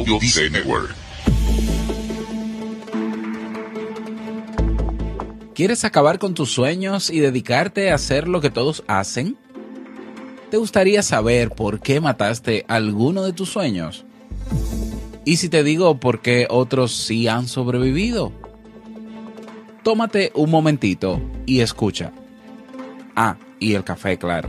Audio Dice Network. ¿Quieres acabar con tus sueños y dedicarte a hacer lo que todos hacen? ¿Te gustaría saber por qué mataste alguno de tus sueños? ¿Y si te digo por qué otros sí han sobrevivido? Tómate un momentito y escucha. Ah, y el café, claro.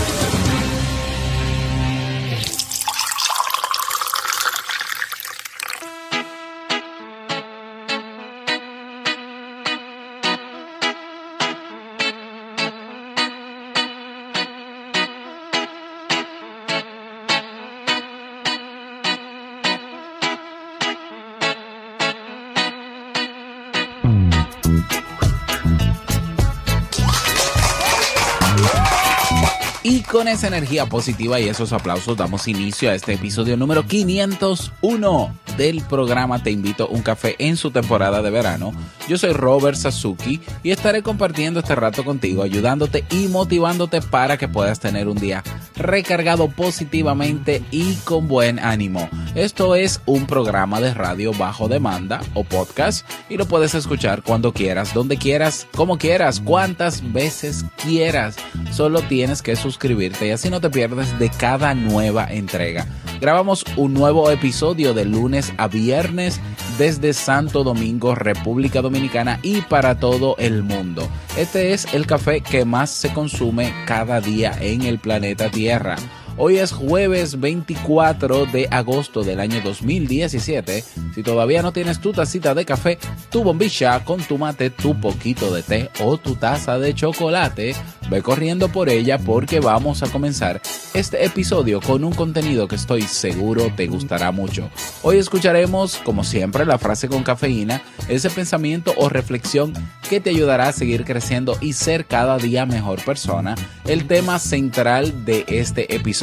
Con esa energía positiva y esos aplausos damos inicio a este episodio número 501 del programa Te invito a un café en su temporada de verano. Yo soy Robert Sasuki y estaré compartiendo este rato contigo, ayudándote y motivándote para que puedas tener un día recargado positivamente y con buen ánimo. Esto es un programa de radio bajo demanda o podcast y lo puedes escuchar cuando quieras, donde quieras, como quieras, cuantas veces quieras. Solo tienes que suscribirte y así no te pierdes de cada nueva entrega. Grabamos un nuevo episodio de lunes a viernes desde Santo Domingo, República Dominicana y para todo el mundo. Este es el café que más se consume cada día en el planeta Tierra. Hoy es jueves 24 de agosto del año 2017. Si todavía no tienes tu tacita de café, tu bombilla con tu mate, tu poquito de té o tu taza de chocolate, ve corriendo por ella porque vamos a comenzar este episodio con un contenido que estoy seguro te gustará mucho. Hoy escucharemos, como siempre, la frase con cafeína, ese pensamiento o reflexión que te ayudará a seguir creciendo y ser cada día mejor persona. El tema central de este episodio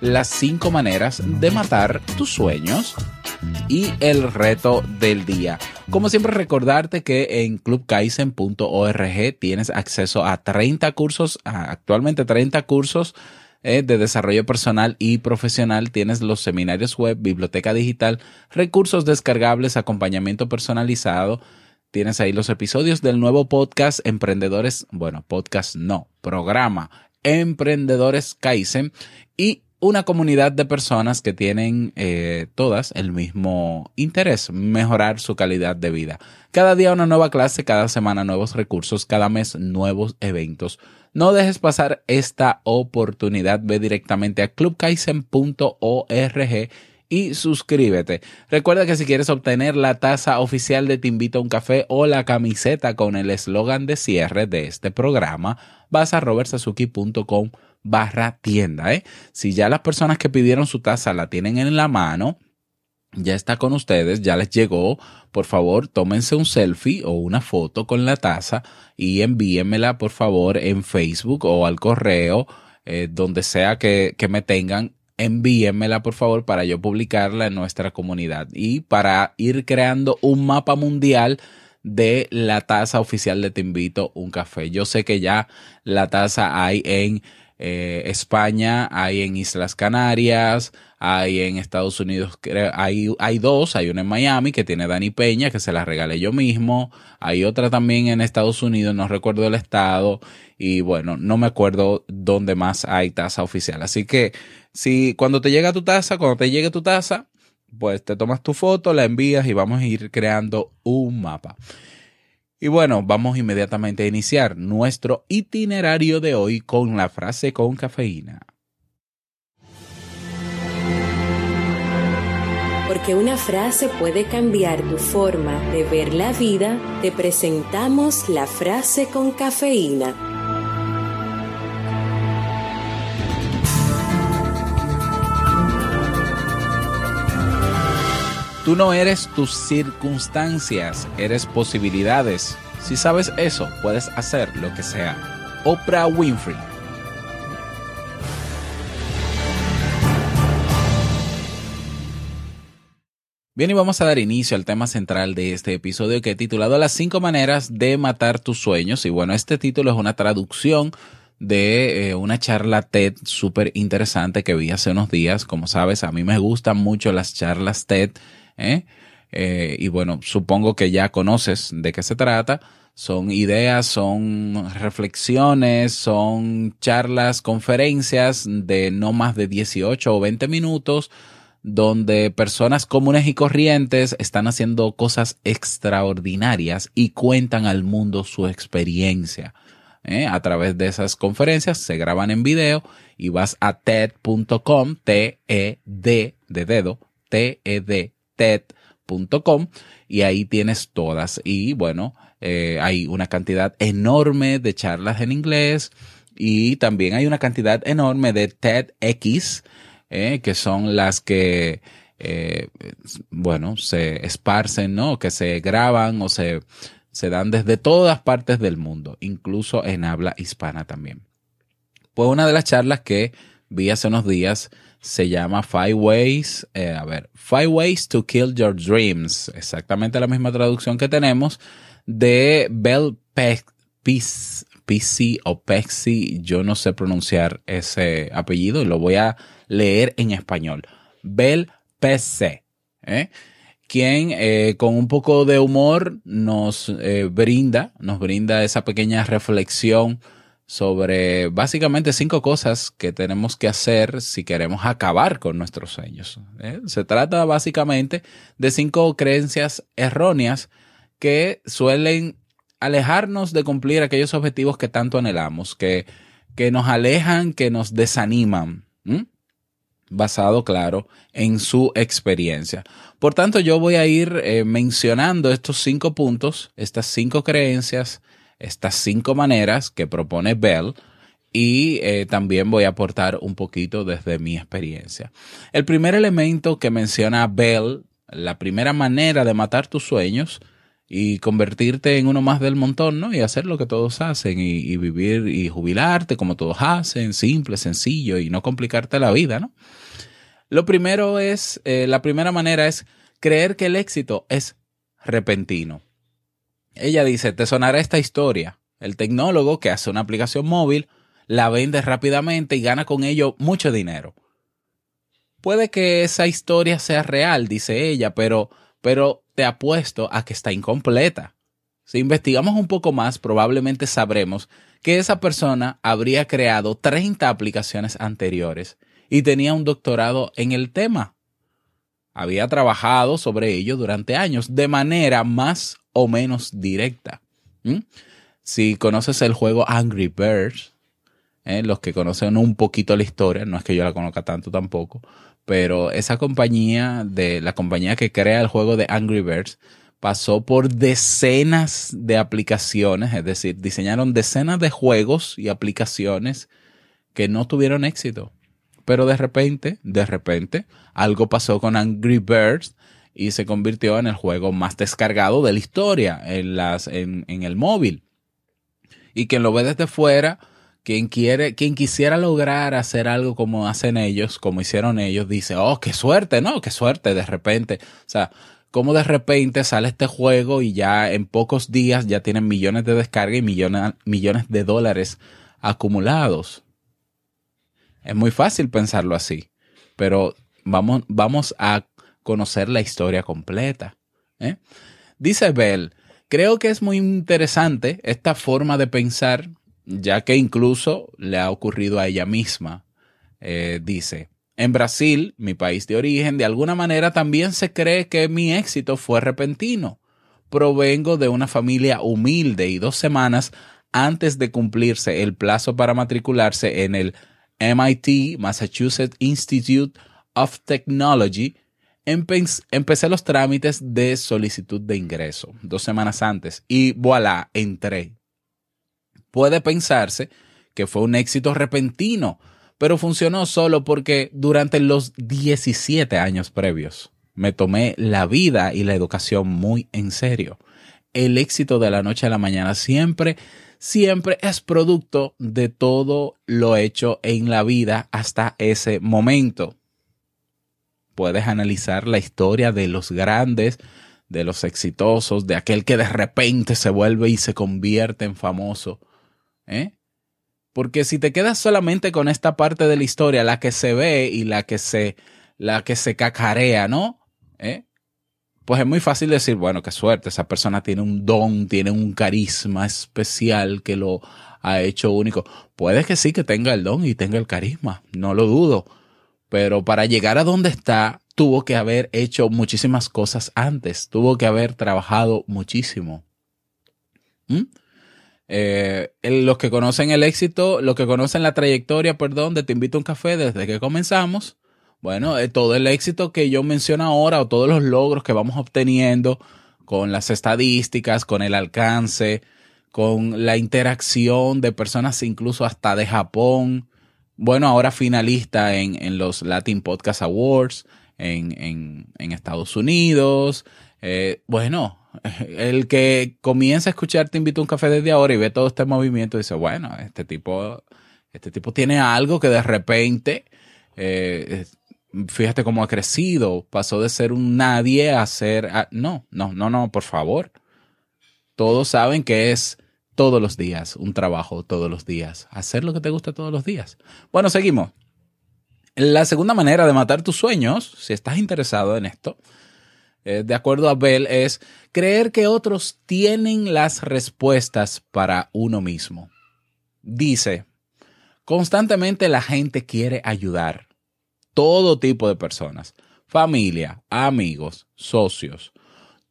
las 5 maneras de matar tus sueños y el reto del día. Como siempre recordarte que en clubkaisen.org tienes acceso a 30 cursos, actualmente 30 cursos de desarrollo personal y profesional. Tienes los seminarios web, biblioteca digital, recursos descargables, acompañamiento personalizado. Tienes ahí los episodios del nuevo podcast Emprendedores, bueno, podcast no, programa Emprendedores Kaizen y una comunidad de personas que tienen eh, todas el mismo interés, mejorar su calidad de vida. Cada día una nueva clase, cada semana nuevos recursos, cada mes nuevos eventos. No dejes pasar esta oportunidad, ve directamente a clubkaisen.org y suscríbete. Recuerda que si quieres obtener la taza oficial de Te invito a un café o la camiseta con el eslogan de cierre de este programa, vas a robertsazuki.com barra tienda. ¿eh? Si ya las personas que pidieron su taza la tienen en la mano, ya está con ustedes, ya les llegó. Por favor, tómense un selfie o una foto con la taza y envíenmela, por favor, en Facebook o al correo, eh, donde sea que, que me tengan. Envíenmela, por favor, para yo publicarla en nuestra comunidad y para ir creando un mapa mundial de la taza oficial de Te Invito un Café. Yo sé que ya la taza hay en eh, España, hay en Islas Canarias, hay en Estados Unidos, hay, hay dos, hay una en Miami que tiene Dani Peña, que se la regalé yo mismo, hay otra también en Estados Unidos, no recuerdo el estado, y bueno, no me acuerdo dónde más hay taza oficial. Así que si cuando te llega tu taza, cuando te llegue tu taza, pues te tomas tu foto, la envías y vamos a ir creando un mapa. Y bueno, vamos inmediatamente a iniciar nuestro itinerario de hoy con la frase con cafeína. Porque una frase puede cambiar tu forma de ver la vida, te presentamos la frase con cafeína. Tú no eres tus circunstancias, eres posibilidades. Si sabes eso, puedes hacer lo que sea. Oprah Winfrey. Bien, y vamos a dar inicio al tema central de este episodio que he titulado Las cinco maneras de matar tus sueños. Y bueno, este título es una traducción de eh, una charla TED súper interesante que vi hace unos días. Como sabes, a mí me gustan mucho las charlas TED. ¿Eh? Eh, y bueno, supongo que ya conoces de qué se trata. Son ideas, son reflexiones, son charlas, conferencias de no más de 18 o 20 minutos donde personas comunes y corrientes están haciendo cosas extraordinarias y cuentan al mundo su experiencia. ¿eh? A través de esas conferencias se graban en video y vas a TED.com, T-E-D de dedo, T-E-D, TED.com y ahí tienes todas. Y bueno, eh, hay una cantidad enorme de charlas en inglés y también hay una cantidad enorme de TEDx ¿eh? que son las que, eh, bueno, se esparcen, ¿no? Que se graban o se, se dan desde todas partes del mundo, incluso en habla hispana también. Pues una de las charlas que vi hace unos días se llama Five Ways, eh, a ver, Five Ways to Kill Your Dreams, exactamente la misma traducción que tenemos de Bell Peck, o Pexi, yo no sé pronunciar ese apellido y lo voy a leer en español. Bel PC, ¿eh? quien eh, con un poco de humor nos eh, brinda, nos brinda esa pequeña reflexión sobre básicamente cinco cosas que tenemos que hacer si queremos acabar con nuestros sueños. Se trata básicamente de cinco creencias erróneas que suelen alejarnos de cumplir aquellos objetivos que tanto anhelamos, que, que nos alejan, que nos desaniman. Basado, claro, en su experiencia. Por tanto, yo voy a ir eh, mencionando estos cinco puntos, estas cinco creencias, estas cinco maneras que propone Bell y eh, también voy a aportar un poquito desde mi experiencia. El primer elemento que menciona Bell, la primera manera de matar tus sueños, y convertirte en uno más del montón, ¿no? Y hacer lo que todos hacen y, vivir y jubilarte como todos hacen, simple, sencillo y no complicarte la vida, ¿no? Lo primero es, eh, la primera manera es creer que el éxito es repentino. Ella dice, te sonará esta historia. El tecnólogo que hace una aplicación móvil la vende rápidamente y gana con ello mucho dinero. Puede que esa historia sea real, dice ella, pero, pero te apuesto a que está incompleta. Si investigamos un poco más, probablemente sabremos que esa persona habría creado 30 aplicaciones anteriores y tenía un doctorado en el tema. Había trabajado sobre ello durante años de manera más o menos directa. ¿Mm? Si conoces el juego Angry Birds, ¿eh? los que conocen un poquito la historia, no es que yo la conozca tanto tampoco, pero esa compañía de la compañía que crea el juego de Angry Birds pasó por decenas de aplicaciones, es decir, diseñaron decenas de juegos y aplicaciones que no tuvieron éxito. Pero de repente, de repente, algo pasó con Angry Birds y se convirtió en el juego más descargado de la historia en, las, en, en el móvil. Y quien lo ve desde fuera, quien quiere, quien quisiera lograr hacer algo como hacen ellos, como hicieron ellos, dice, oh, qué suerte, ¿no? Qué suerte, de repente. O sea, como de repente sale este juego y ya en pocos días ya tienen millones de descargas y millones, millones de dólares acumulados. Es muy fácil pensarlo así, pero vamos, vamos a conocer la historia completa. ¿eh? Dice Bell, creo que es muy interesante esta forma de pensar ya que incluso le ha ocurrido a ella misma. Eh, dice, en Brasil, mi país de origen, de alguna manera también se cree que mi éxito fue repentino. Provengo de una familia humilde y dos semanas antes de cumplirse el plazo para matricularse en el MIT, Massachusetts Institute of Technology, empecé los trámites de solicitud de ingreso dos semanas antes y voilà, entré puede pensarse que fue un éxito repentino, pero funcionó solo porque durante los 17 años previos, me tomé la vida y la educación muy en serio. El éxito de la noche a la mañana siempre, siempre es producto de todo lo hecho en la vida hasta ese momento. Puedes analizar la historia de los grandes, de los exitosos, de aquel que de repente se vuelve y se convierte en famoso. ¿Eh? Porque si te quedas solamente con esta parte de la historia, la que se ve y la que se, la que se cacarea, ¿no? ¿Eh? Pues es muy fácil decir, bueno, qué suerte, esa persona tiene un don, tiene un carisma especial que lo ha hecho único. Puede que sí que tenga el don y tenga el carisma, no lo dudo. Pero para llegar a donde está, tuvo que haber hecho muchísimas cosas antes, tuvo que haber trabajado muchísimo. ¿Mm? Eh, los que conocen el éxito, los que conocen la trayectoria, perdón, de Te invito a un café desde que comenzamos, bueno, eh, todo el éxito que yo menciono ahora o todos los logros que vamos obteniendo con las estadísticas, con el alcance, con la interacción de personas incluso hasta de Japón, bueno, ahora finalista en, en los Latin Podcast Awards en, en, Estados Unidos, eh, bueno, el que comienza a escuchar Te invito a un café desde ahora y ve todo este movimiento, dice, bueno, este tipo, este tipo tiene algo que de repente, eh, fíjate cómo ha crecido, pasó de ser un nadie a ser, no, no, no, no, por favor. Todos saben que es todos los días, un trabajo todos los días, hacer lo que te gusta todos los días. Bueno, seguimos. La segunda manera de matar tus sueños, si estás interesado en esto, eh, de acuerdo a Bell, es creer que otros tienen las respuestas para uno mismo. Dice, constantemente la gente quiere ayudar. Todo tipo de personas, familia, amigos, socios,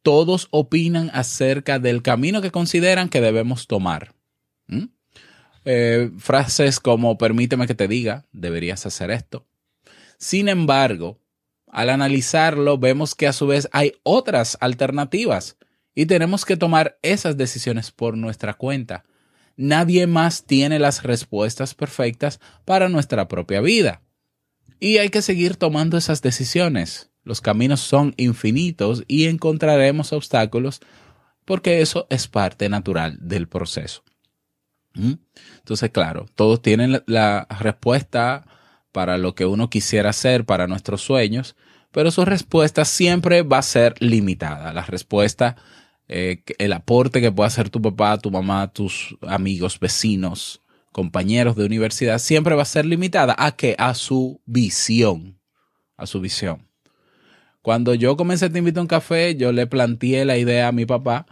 todos opinan acerca del camino que consideran que debemos tomar. ¿Mm? Eh, frases como permíteme que te diga, deberías hacer esto. Sin embargo, al analizarlo, vemos que a su vez hay otras alternativas y tenemos que tomar esas decisiones por nuestra cuenta. Nadie más tiene las respuestas perfectas para nuestra propia vida. Y hay que seguir tomando esas decisiones. Los caminos son infinitos y encontraremos obstáculos porque eso es parte natural del proceso. ¿Mm? Entonces, claro, todos tienen la respuesta para lo que uno quisiera hacer, para nuestros sueños, pero su respuesta siempre va a ser limitada. La respuesta, eh, el aporte que puede hacer tu papá, tu mamá, tus amigos, vecinos, compañeros de universidad, siempre va a ser limitada a que a su visión, a su visión. Cuando yo comencé Te invito a un café, yo le planteé la idea a mi papá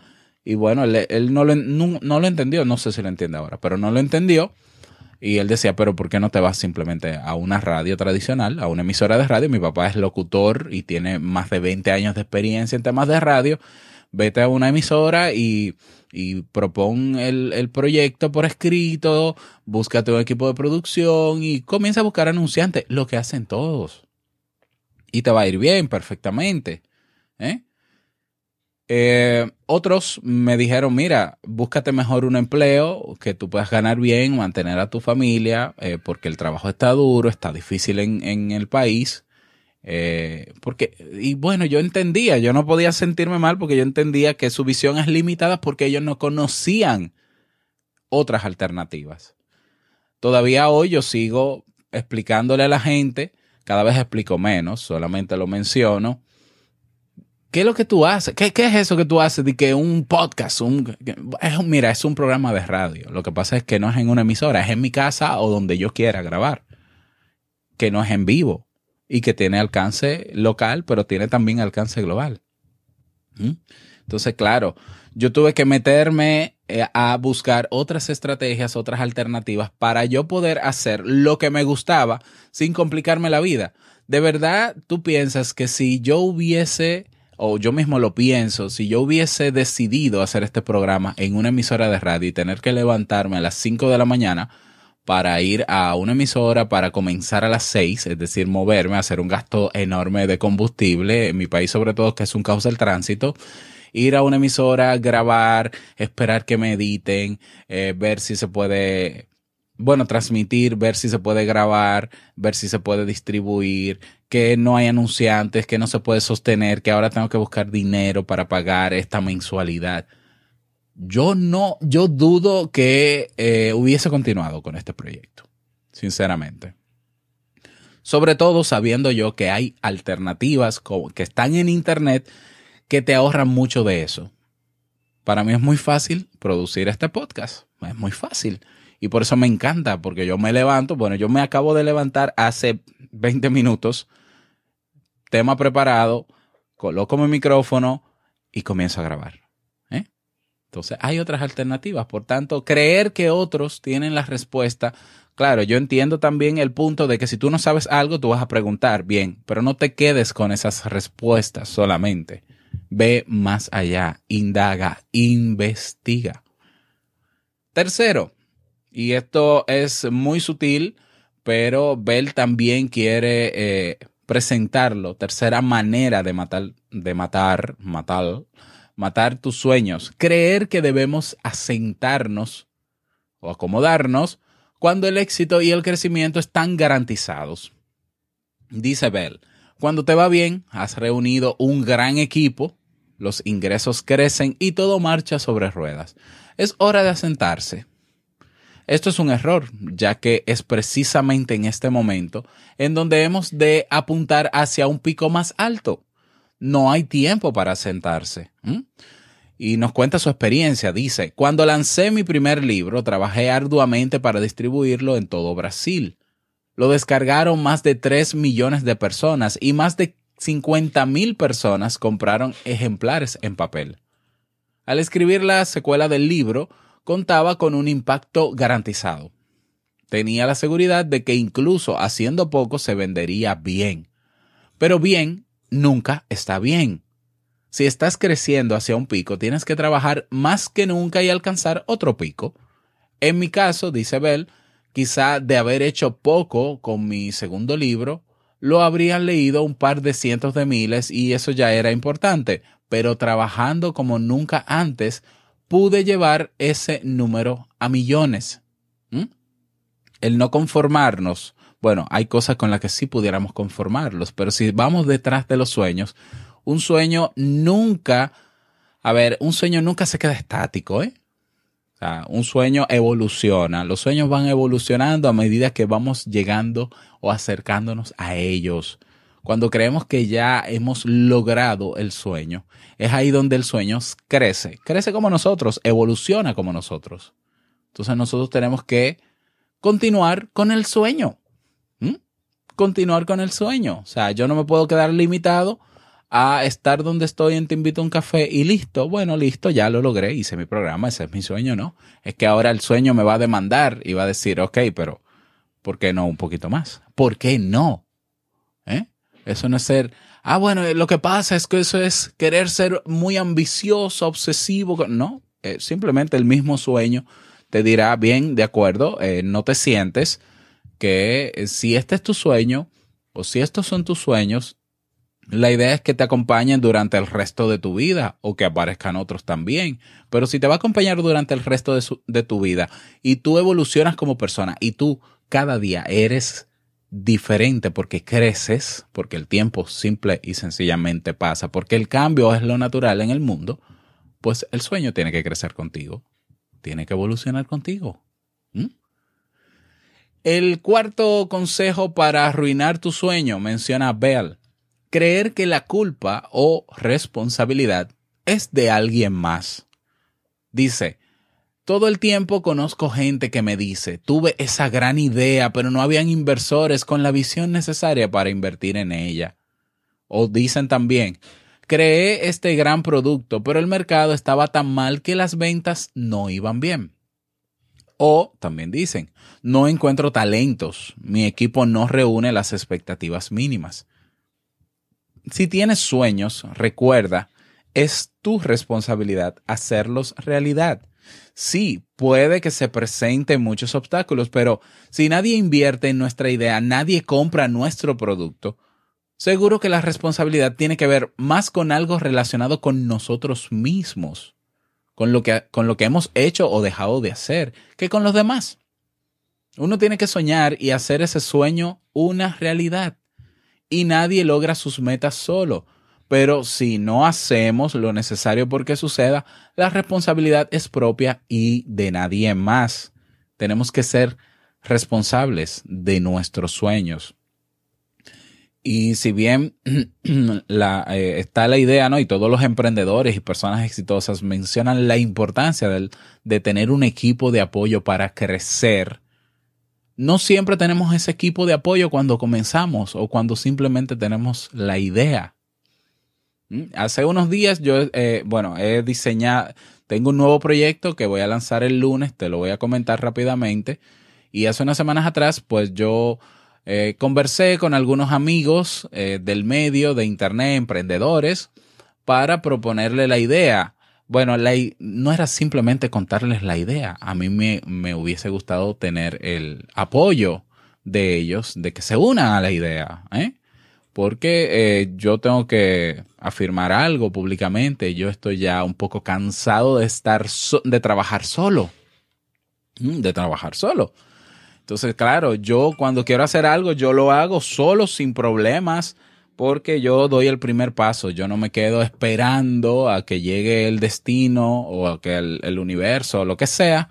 y bueno, él, no, lo, no lo entendió, no sé si lo entiende ahora, pero no lo entendió y él decía, pero ¿por qué no te vas simplemente a una radio tradicional, a una emisora de radio? Mi papá es locutor y tiene más de 20 años de experiencia en temas de radio. Vete a una emisora y, y propon el, el, proyecto por escrito, búscate un equipo de producción y comienza a buscar anunciantes, lo que hacen todos. Y te va a ir bien perfectamente. ¿eh? Eh, otros me dijeron, mira, búscate mejor un empleo que tú puedas ganar bien, mantener a tu familia, eh, porque el trabajo está duro, está difícil en, el país. Eh, porque, y bueno, yo entendía, yo no podía sentirme mal porque yo entendía que su visión es limitada porque ellos no conocían otras alternativas. Todavía hoy yo sigo explicándole a la gente, cada vez explico menos, solamente lo menciono, ¿Qué es lo que tú haces? ¿Qué, es eso que tú haces de que un podcast? Un, es, mira, es un programa de radio. Lo que pasa es que no es en una emisora, es en mi casa o donde yo quiera grabar. Que no es en vivo y que tiene alcance local, pero tiene también alcance global. ¿Mm? Entonces, claro, yo tuve que meterme eh, a buscar otras estrategias, otras alternativas para yo poder hacer lo que me gustaba sin complicarme la vida. De verdad, tú piensas que si yo hubiese o yo mismo lo pienso, si yo hubiese decidido hacer este programa en una emisora de radio y tener que levantarme a las 5 de la mañana para ir a una emisora para comenzar a las 6, es decir, moverme, hacer un gasto enorme de combustible, en mi país sobre todo que es un caos del tránsito, ir a una emisora, grabar, esperar que me editen, eh, ver si se puede bueno, transmitir, ver si se puede grabar, ver si se puede distribuir, que no hay anunciantes, que no se puede sostener, que ahora tengo que buscar dinero para pagar esta mensualidad. Yo no, yo dudo que eh, hubiese continuado con este proyecto, sinceramente. Sobre todo sabiendo yo que hay alternativas que están en Internet que te ahorran mucho de eso. Para mí es muy fácil producir este podcast. Es muy fácil. Y por eso me encanta, porque yo me levanto, bueno, yo me acabo de levantar hace 20 minutos, tema preparado, coloco mi micrófono y comienzo a grabar. ¿eh? Entonces, hay otras alternativas. Por tanto, creer que otros tienen la respuesta. Claro, yo entiendo también el punto de que si tú no sabes algo, tú vas a preguntar, bien, pero no te quedes con esas respuestas solamente. Ve más allá, indaga, investiga. Tercero, y esto es muy sutil, pero Bell también quiere eh, presentarlo. Tercera manera de matar, de matar, matar, matar tus sueños. Creer que debemos asentarnos o acomodarnos cuando el éxito y el crecimiento están garantizados. Dice Bell, cuando te va bien, has reunido un gran equipo, los ingresos crecen y todo marcha sobre ruedas. Es hora de asentarse esto es un error, ya que es precisamente en este momento en donde hemos de apuntar hacia un pico más alto. No hay tiempo para sentarse. Y nos cuenta su experiencia. Dice, cuando lancé mi primer libro, trabajé arduamente para distribuirlo en todo Brasil. Lo descargaron más de 3 millones de personas y más de 50 mil personas compraron ejemplares en papel. Al escribir la secuela del libro, contaba con un impacto garantizado. Tenía la seguridad de que incluso haciendo poco se vendería bien. Pero bien nunca está bien. Si estás creciendo hacia un pico, tienes que trabajar más que nunca y alcanzar otro pico. En mi caso, dice Bell, quizá de haber hecho poco con mi segundo libro, lo habrían leído un par de cientos de miles y eso ya era importante, pero trabajando como nunca antes, pude llevar ese número a millones. El no conformarnos, bueno, hay cosas con las que sí pudiéramos conformarlos, pero si vamos detrás de los sueños, un sueño nunca, a ver, un sueño nunca se queda estático, ¿eh? Sea, un sueño evoluciona, los sueños van evolucionando a medida que vamos llegando o acercándonos a ellos. Cuando creemos que ya hemos logrado el sueño, es ahí donde el sueño crece. Crece como nosotros, evoluciona como nosotros. Entonces nosotros tenemos que continuar con el sueño. Continuar con el sueño. O sea, yo no me puedo quedar limitado a estar donde estoy en Te invito a un café y listo. Bueno, listo, ya lo logré, hice mi programa, ese es mi sueño, ¿no? Es que ahora el sueño me va a demandar y va a decir, ok, pero ¿por qué no un poquito más? ¿Por qué no? ¿Eh? Eso no es ser, ah, bueno, lo que pasa es que eso es querer ser muy ambicioso, obsesivo. No, eh, simplemente el mismo sueño te dirá, bien, de acuerdo, eh, no te sientes que eh, si este es tu sueño o si estos son tus sueños, la idea es que te acompañen durante el resto de tu vida o que aparezcan otros también. Pero si te va a acompañar durante el resto de, tu vida y tú evolucionas como persona y tú cada día eres diferente porque creces, porque el tiempo simple y sencillamente pasa, porque el cambio es lo natural en el mundo, pues el sueño tiene que crecer contigo, tiene que evolucionar contigo. ¿Mm? El cuarto consejo para arruinar tu sueño, menciona Bell, creer que la culpa o responsabilidad es de alguien más. Dice, todo el tiempo conozco gente que me dice, tuve esa gran idea, pero no habían inversores con la visión necesaria para invertir en ella. O dicen también, creé este gran producto, pero el mercado estaba tan mal que las ventas no iban bien. O también dicen, no encuentro talentos, mi equipo no reúne las expectativas mínimas. Si tienes sueños, recuerda, es tu responsabilidad hacerlos realidad. Sí, puede que se presenten muchos obstáculos, pero si nadie invierte en nuestra idea, nadie compra nuestro producto, seguro que la responsabilidad tiene que ver más con algo relacionado con nosotros mismos, con lo que, con lo que hemos hecho o dejado de hacer, que con los demás. Uno tiene que soñar y hacer ese sueño una realidad. Y nadie logra sus metas solo. Pero si no hacemos lo necesario porque suceda, la responsabilidad es propia y de nadie más. Tenemos que ser responsables de nuestros sueños. Y si bien eh, está la idea, ¿no? Y todos los emprendedores y personas exitosas mencionan la importancia de tener un equipo de apoyo para crecer, no siempre tenemos ese equipo de apoyo cuando comenzamos o cuando simplemente tenemos la idea. ¿Mm? Hace unos días yo, eh, bueno, he diseñado, tengo un nuevo proyecto que voy a lanzar el lunes, te lo voy a comentar rápidamente. Y hace unas semanas atrás, pues yo eh, conversé con algunos amigos eh, del medio de Internet, emprendedores, para proponerle la idea. Bueno, la, no era simplemente contarles la idea. A mí me, me hubiese gustado tener el apoyo de ellos, de que se unan a la idea, ¿eh? porque eh, yo tengo que afirmar algo públicamente. Yo estoy ya un poco cansado de estar, de trabajar solo, mm, de trabajar solo. Entonces, claro, yo cuando quiero hacer algo, yo lo hago solo, sin problemas, porque yo doy el primer paso. Yo no me quedo esperando a que llegue el destino o a que el, universo o lo que sea.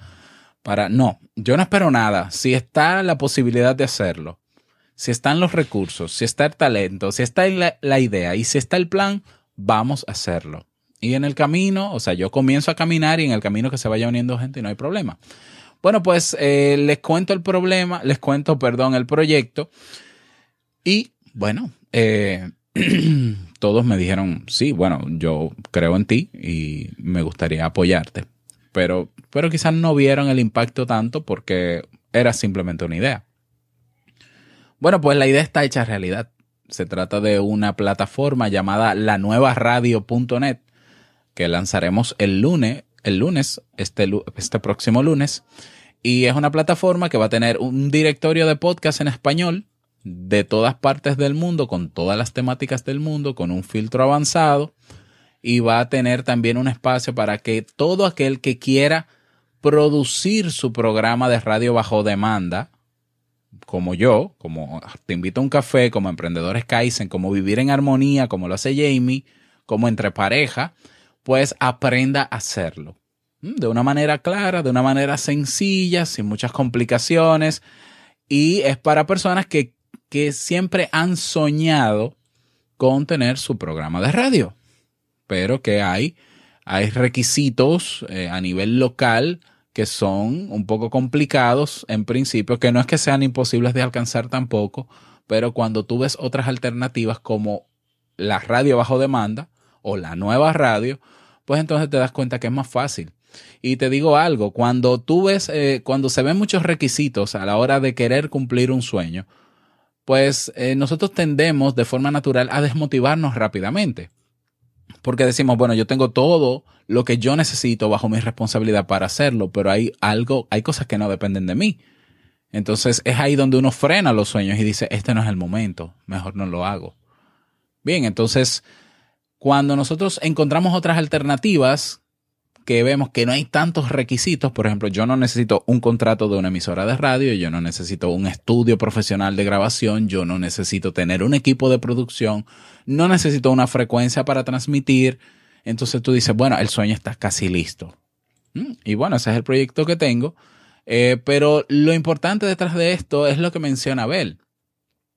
Para, no, yo no espero nada. Si está la posibilidad de hacerlo, si están los recursos, si está el talento, si está la, la idea y si está el plan, vamos a hacerlo. Y en el camino, o sea, yo comienzo a caminar y en el camino que se vaya uniendo gente y no hay problema. Bueno, pues eh, les cuento el problema, les cuento, perdón, el proyecto. Y bueno, eh, todos me dijeron, sí, bueno, yo creo en ti y me gustaría apoyarte. Pero, pero quizás no vieron el impacto tanto porque era simplemente una idea. Bueno, pues la idea está hecha realidad. Se trata de una plataforma llamada lanuevaradio.net que lanzaremos el lunes el lunes, este, este próximo lunes. Y es una plataforma que va a tener un directorio de podcast en español de todas partes del mundo, con todas las temáticas del mundo, con un filtro avanzado. Y va a tener también un espacio para que todo aquel que quiera producir su programa de radio bajo demanda, como yo, como te invito a un café, como emprendedores Kaizen, como vivir en armonía, como lo hace Jamie, como entre pareja, pues aprenda a hacerlo. Mm, de una manera clara, de una manera sencilla, sin muchas complicaciones. Y es para personas que, que siempre han soñado con tener su programa de radio. Pero que hay, hay requisitos eh, a nivel local que son un poco complicados en principio, que no es que sean imposibles de alcanzar tampoco, pero cuando tú ves otras alternativas como la radio bajo demanda, o la nueva radio, pues entonces te das cuenta que es más fácil. Y te digo algo, cuando tú ves, eh, cuando se ven muchos requisitos a la hora de querer cumplir un sueño, pues eh, nosotros tendemos de forma natural a desmotivarnos rápidamente. Porque decimos, bueno, yo tengo todo lo que yo necesito bajo mi responsabilidad para hacerlo, pero hay algo, hay cosas que no dependen de mí. Entonces es ahí donde uno frena los sueños y dice, este no es el momento, mejor no lo hago. Bien, entonces cuando nosotros encontramos otras alternativas que vemos que no hay tantos requisitos, por ejemplo, yo no necesito un contrato de una emisora de radio, yo no necesito un estudio profesional de grabación, yo no necesito tener un equipo de producción, no necesito una frecuencia para transmitir. Entonces tú dices, bueno, el sueño está casi listo. Mm, y bueno, ese es el proyecto que tengo. Eh, pero lo importante detrás de esto es lo que menciona Abel.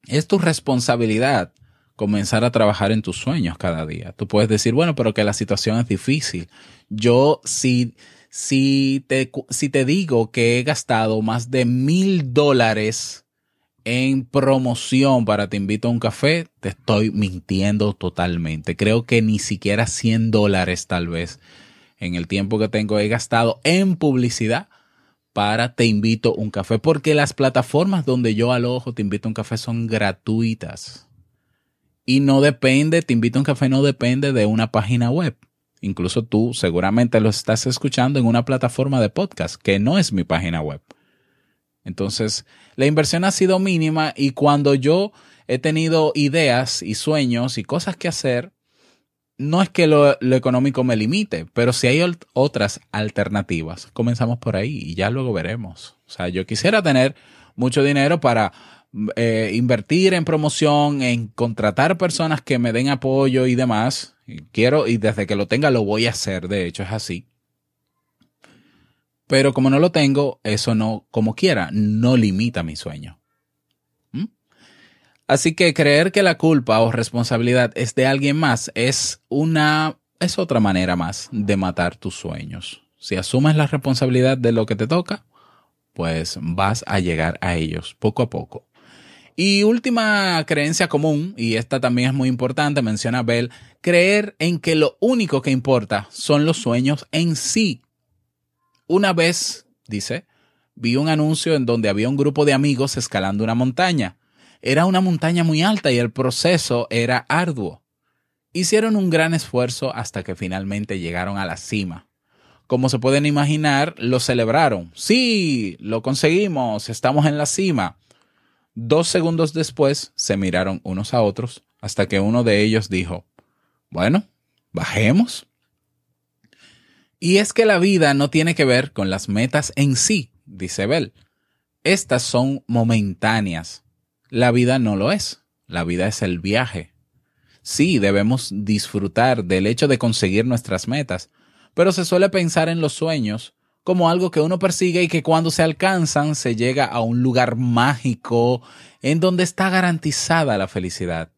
Es tu responsabilidad comenzar a trabajar en tus sueños cada día. Tú puedes decir, bueno, pero que la situación es difícil. Yo, si, si te, si te digo que he gastado más de mil dólares en promoción para Te invito a un café, te estoy mintiendo totalmente. Creo que ni siquiera 100 dólares tal vez en el tiempo que tengo he gastado en publicidad para Te invito a un café, porque las plataformas donde yo alojo Te invito a un café son gratuitas. Y no depende, te invito a un café, no depende de una página web. Incluso tú seguramente lo estás escuchando en una plataforma de podcast, que no es mi página web. Entonces, la inversión ha sido mínima y cuando yo he tenido ideas y sueños y cosas que hacer, no es que lo, económico me limite, pero si hay otras alternativas, comenzamos por ahí y ya luego veremos. O sea, yo quisiera tener mucho dinero para eh, invertir en promoción, en contratar personas que me den apoyo y demás. quiero, y desde que lo tenga lo voy a hacer, de hecho es así. Pero como no lo tengo, eso no, como quiera, no limita mi sueño. ¿Mm? Así que creer que la culpa o responsabilidad es de alguien más es una, es otra manera más de matar tus sueños. Si asumes la responsabilidad de lo que te toca, pues vas a llegar a ellos poco a poco. Y última creencia común, y esta también es muy importante, menciona Bell, creer en que lo único que importa son los sueños en sí. Una vez, dice, vi un anuncio en donde había un grupo de amigos escalando una montaña. Era una montaña muy alta y el proceso era arduo. Hicieron un gran esfuerzo hasta que finalmente llegaron a la cima. Como se pueden imaginar, lo celebraron. Sí, lo conseguimos, estamos en la cima. Dos segundos después se miraron unos a otros hasta que uno de ellos dijo, bueno, bajemos. Y es que la vida no tiene que ver con las metas en sí, dice Bell. Estas son momentáneas. La vida no lo es. La vida es el viaje. Sí, debemos disfrutar del hecho de conseguir nuestras metas, pero se suele pensar en los sueños como algo que uno persigue y que cuando se alcanzan se llega a un lugar mágico en donde está garantizada la felicidad.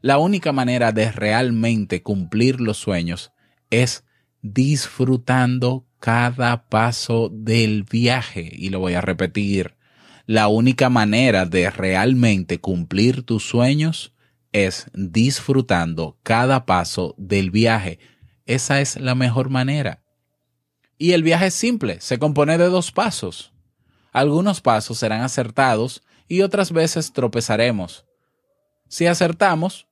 La única manera de realmente cumplir los sueños es disfrutando cada paso del viaje. Y lo voy a repetir. La única manera de realmente cumplir tus sueños es disfrutando cada paso del viaje. Esa es la mejor manera. Y el viaje es simple, se compone de dos pasos. Algunos pasos serán acertados y otras veces tropezaremos. Si acertamos,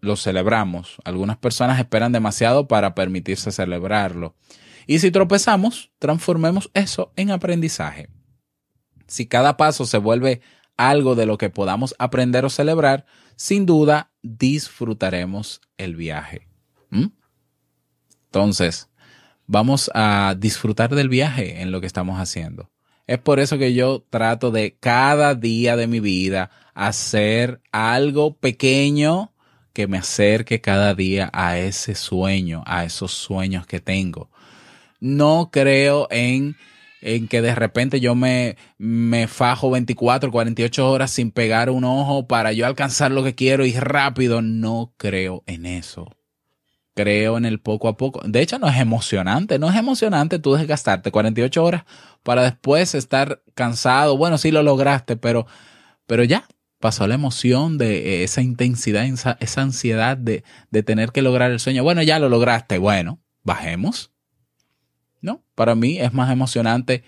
lo celebramos. Algunas personas esperan demasiado para permitirse celebrarlo. Y si tropezamos, transformemos eso en aprendizaje. Si cada paso se vuelve algo de lo que podamos aprender o celebrar, sin duda disfrutaremos el viaje. ¿Mm? Entonces, vamos a disfrutar del viaje en lo que estamos haciendo. Es por eso que yo trato de cada día de mi vida hacer algo pequeño que me acerque cada día a ese sueño, a esos sueños que tengo. No creo en, en que de repente yo me, me fajo 24, 48 horas sin pegar un ojo para yo alcanzar lo que quiero y rápido. No creo en eso creo en el poco a poco. De hecho, no es emocionante, no es emocionante tú desgastarte 48 horas para después estar cansado. Bueno, sí lo lograste, pero, pero ya pasó la emoción de esa intensidad, esa, esa ansiedad de, de tener que lograr el sueño. Bueno, ya lo lograste. Bueno, bajemos. ¿No? Para mí es más emocionante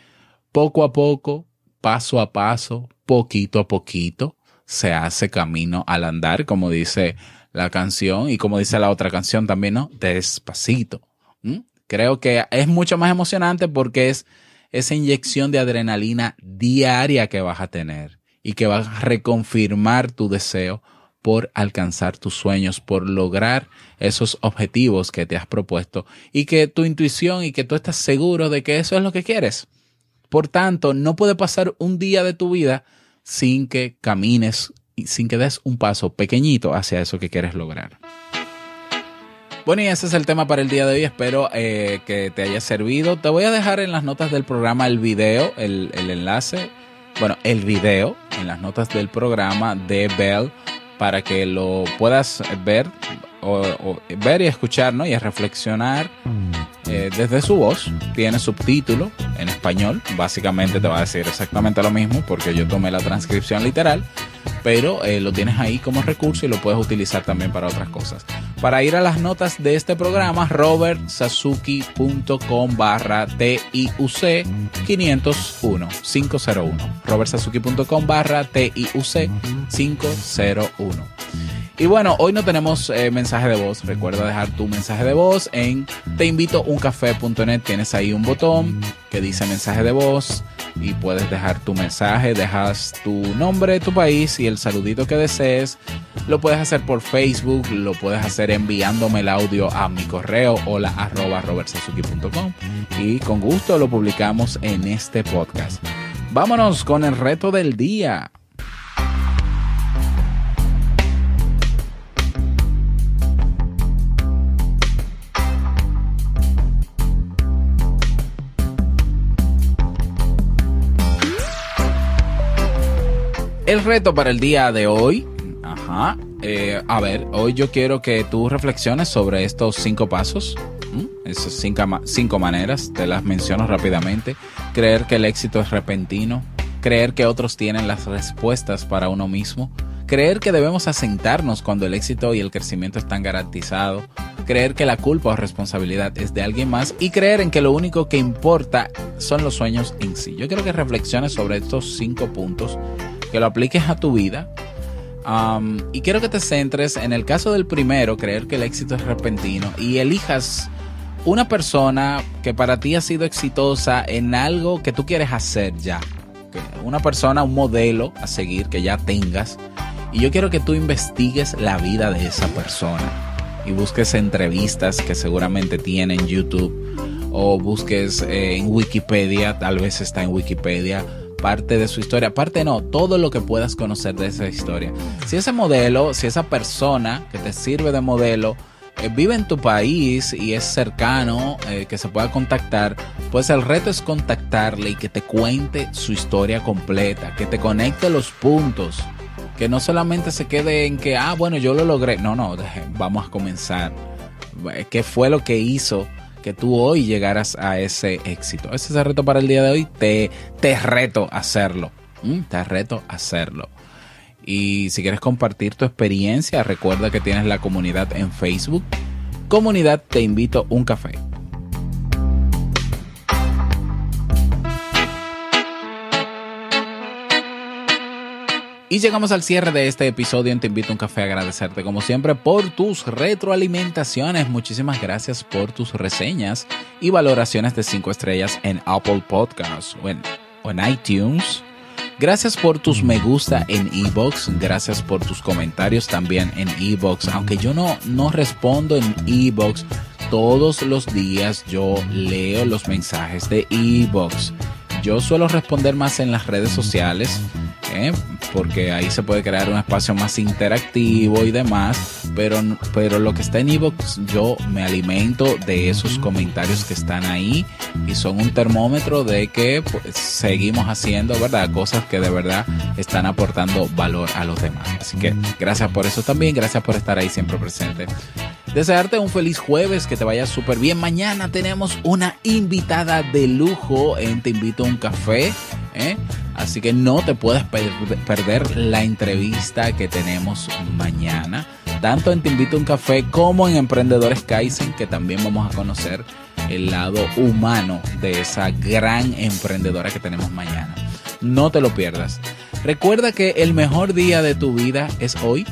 poco a poco, paso a paso, poquito a poquito, se hace camino al andar, como dice la canción y como dice la otra canción también, ¿no? Despacito. Creo que es mucho más emocionante porque es esa inyección de adrenalina diaria que vas a tener y que vas a reconfirmar tu deseo por alcanzar tus sueños, por lograr esos objetivos que te has propuesto y que tu intuición y que tú estás seguro de que eso es lo que quieres. Por tanto, no puede pasar un día de tu vida sin que camines sin que des un paso pequeñito hacia eso que quieres lograr. Bueno, y ese es el tema para el día de hoy. Espero eh, que te haya servido. Te voy a dejar en las notas del programa el video, el, el enlace, bueno, el video en las notas del programa de Bell para que lo puedas ver o, ver y escuchar, ¿no? Y reflexionar eh, desde su voz. Tiene subtítulo en español. Básicamente te va a decir exactamente lo mismo porque yo tomé la transcripción literal. Pero eh, lo tienes ahí como recurso y lo puedes utilizar también para otras cosas. Para ir a las notas de este programa, robertsazuki.com barra TIUC 501 501. robertsazuki.com barra TIUC 501. Y bueno, hoy no tenemos eh, mensaje de voz. Recuerda dejar tu mensaje de voz en teinvitouncafé.net. Tienes ahí un botón que dice mensaje de voz. y puedes dejar tu mensaje, dejas tu nombre, tu país y el saludito que desees. Lo puedes hacer por Facebook, lo puedes hacer enviándome el audio a mi correo hola arroba y con gusto lo publicamos en este podcast. Vámonos con el reto del día. El reto para el día de hoy, ajá, eh, a ver, hoy yo quiero que tú reflexiones sobre estos cinco pasos, esas cinco, cinco maneras, te las menciono rápidamente. Creer que el éxito es repentino, creer que otros tienen las respuestas para uno mismo, creer que debemos asentarnos cuando el éxito y el crecimiento están garantizados, creer que la culpa o responsabilidad es de alguien más y creer en que lo único que importa son los sueños en sí. Yo quiero que reflexiones sobre estos cinco puntos que lo apliques a tu vida. Y quiero que te centres en el caso del primero, creer que el éxito es repentino, y elijas una persona que para ti ha sido exitosa en algo que tú quieres hacer ya. Una persona, un modelo a seguir que ya tengas. Y yo quiero que tú investigues la vida de esa persona y busques entrevistas que seguramente tiene en YouTube o busques eh, en Wikipedia, tal vez está en Wikipedia parte de su historia, parte no, todo lo que puedas conocer de esa historia. Si ese modelo, si esa persona que te sirve de modelo, eh, vive en tu país y es cercano, eh, que se pueda contactar, pues el reto es contactarle y que te cuente su historia completa, que te conecte los puntos, que no solamente se quede en que, ah, bueno, yo lo logré. No, no, vamos a comenzar. ¿Qué fue lo que hizo? Que tú hoy llegaras a ese éxito. Ese es el reto para el día de hoy. Te, te reto a hacerlo. Mm, te reto a hacerlo. Y si quieres compartir tu experiencia, recuerda que tienes la comunidad en Facebook. Comunidad Te invito un café. Y llegamos al cierre de este episodio en Te invito a un café a agradecerte como siempre por tus retroalimentaciones. Muchísimas gracias por tus reseñas y valoraciones de 5 estrellas en Apple Podcasts o en, iTunes. Gracias por tus me gusta en Ebox, gracias por tus comentarios también en Ebox, aunque yo no, no respondo en Ebox todos los días, yo leo los mensajes de Ebox. Yo suelo responder más en las redes sociales ¿eh? porque ahí se puede crear un espacio más interactivo y demás, pero, pero lo que está en Evox yo me alimento de esos comentarios que están ahí y son un termómetro de que pues, seguimos haciendo, ¿verdad? Cosas que de verdad están aportando valor a los demás. Así que gracias por eso también, gracias por estar ahí siempre presente. Desearte un feliz jueves, que te vaya súper bien. Mañana tenemos una invitada de lujo en Te invito a un café. ¿Eh? Así que no te puedes perder la entrevista que tenemos mañana. Tanto en Te invito a un café como en Emprendedores Kaizen, que también vamos a conocer el lado humano de esa gran emprendedora que tenemos mañana. No te lo pierdas. Recuerda que el mejor día de tu vida es hoy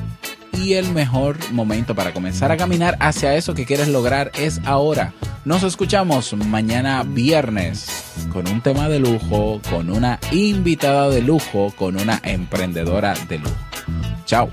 y el mejor momento para comenzar a caminar hacia eso que quieres lograr es ahora. Nos escuchamos mañana viernes con un tema de lujo, con una invitada de lujo, con una emprendedora de lujo. Chao.